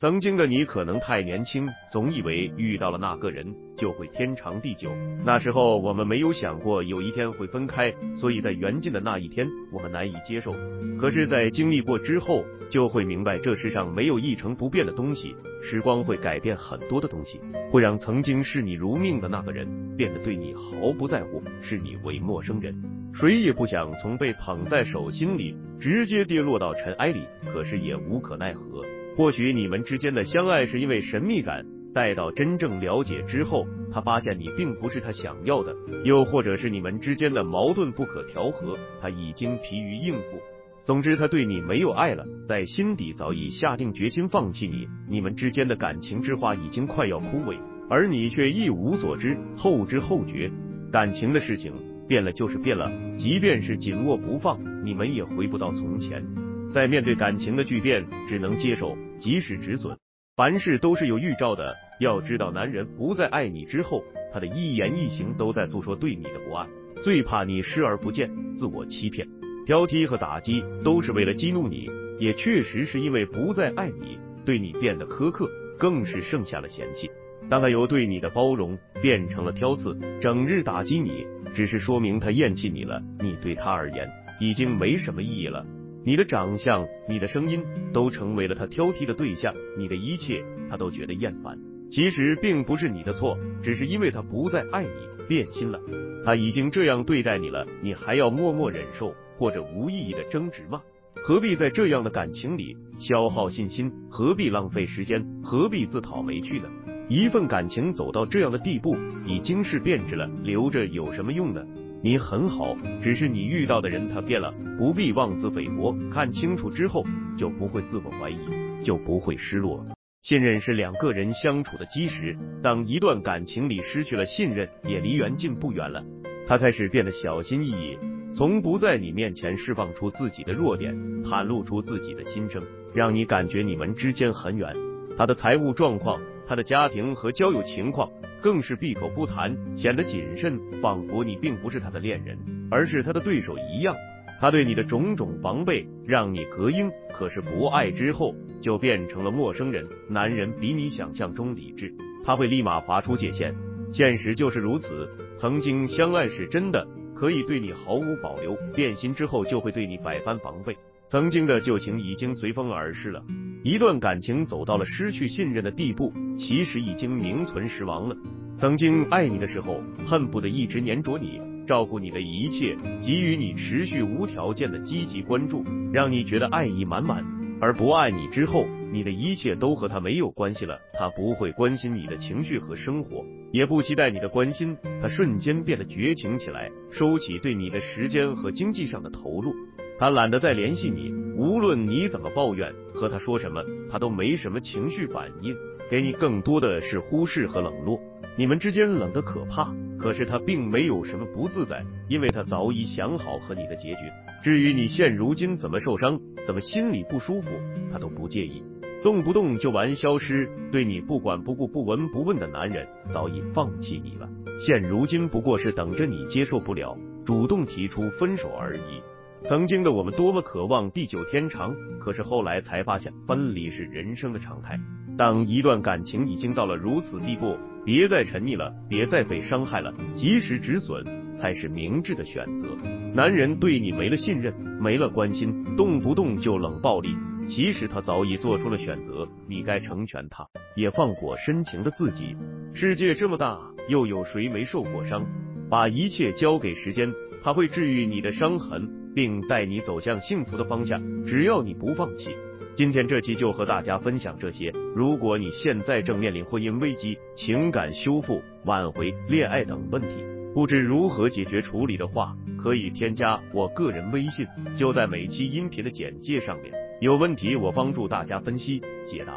曾经的你可能太年轻，总以为遇到了那个人就会天长地久。那时候我们没有想过有一天会分开，所以在缘尽的那一天我们难以接受。可是，在经历过之后，就会明白这世上没有一成不变的东西。时光会改变很多的东西，会让曾经视你如命的那个人变得对你毫不在乎，视你为陌生人。谁也不想从被捧在手心里直接跌落到尘埃里，可是也无可奈何。或许你们之间的相爱是因为神秘感，待到真正了解之后，他发现你并不是他想要的；又或者是你们之间的矛盾不可调和，他已经疲于应付。总之，他对你没有爱了，在心底早已下定决心放弃你。你们之间的感情之花已经快要枯萎，而你却一无所知，后知后觉。感情的事情变了就是变了，即便是紧握不放，你们也回不到从前。在面对感情的巨变，只能接受，及时止损。凡事都是有预兆的，要知道，男人不再爱你之后，他的一言一行都在诉说对你的不爱。最怕你视而不见，自我欺骗、挑剔和打击，都是为了激怒你。也确实是因为不再爱你，对你变得苛刻，更是剩下了嫌弃。当他由对你的包容变成了挑刺，整日打击你，只是说明他厌弃你了。你对他而言已经没什么意义了。你的长相，你的声音，都成为了他挑剔的对象。你的一切，他都觉得厌烦。其实并不是你的错，只是因为他不再爱你，变心了。他已经这样对待你了，你还要默默忍受，或者无意义的争执吗？何必在这样的感情里消耗信心？何必浪费时间？何必自讨没趣呢？一份感情走到这样的地步，已经是变质了，留着有什么用呢？你很好，只是你遇到的人他变了，不必妄自菲薄。看清楚之后，就不会自我怀疑，就不会失落。信任是两个人相处的基石，当一段感情里失去了信任，也离缘尽不远了。他开始变得小心翼翼，从不在你面前释放出自己的弱点，袒露出自己的心声，让你感觉你们之间很远。他的财务状况。他的家庭和交友情况更是闭口不谈，显得谨慎，仿佛你并不是他的恋人，而是他的对手一样。他对你的种种防备让你隔音，可是不爱之后就变成了陌生人。男人比你想象中理智，他会立马划出界限。现实就是如此，曾经相爱是真的，可以对你毫无保留；变心之后就会对你百般防备。曾经的旧情已经随风而逝了。一段感情走到了失去信任的地步，其实已经名存实亡了。曾经爱你的时候，恨不得一直黏着你，照顾你的一切，给予你持续无条件的积极关注，让你觉得爱意满满。而不爱你之后，你的一切都和他没有关系了，他不会关心你的情绪和生活，也不期待你的关心，他瞬间变得绝情起来，收起对你的时间和经济上的投入。他懒得再联系你，无论你怎么抱怨，和他说什么，他都没什么情绪反应，给你更多的是忽视和冷落。你们之间冷得可怕，可是他并没有什么不自在，因为他早已想好和你的结局。至于你现如今怎么受伤，怎么心里不舒服，他都不介意，动不动就玩消失，对你不管不顾、不闻不问的男人早已放弃你了。现如今不过是等着你接受不了，主动提出分手而已。曾经的我们多么渴望地久天长，可是后来才发现分离是人生的常态。当一段感情已经到了如此地步，别再沉溺了，别再被伤害了，及时止损才是明智的选择。男人对你没了信任，没了关心，动不动就冷暴力，其实他早已做出了选择，你该成全他，也放过深情的自己。世界这么大，又有谁没受过伤？把一切交给时间，他会治愈你的伤痕。并带你走向幸福的方向，只要你不放弃。今天这期就和大家分享这些。如果你现在正面临婚姻危机、情感修复、挽回、恋爱等问题，不知如何解决处理的话，可以添加我个人微信，就在每期音频的简介上面。有问题我帮助大家分析解答。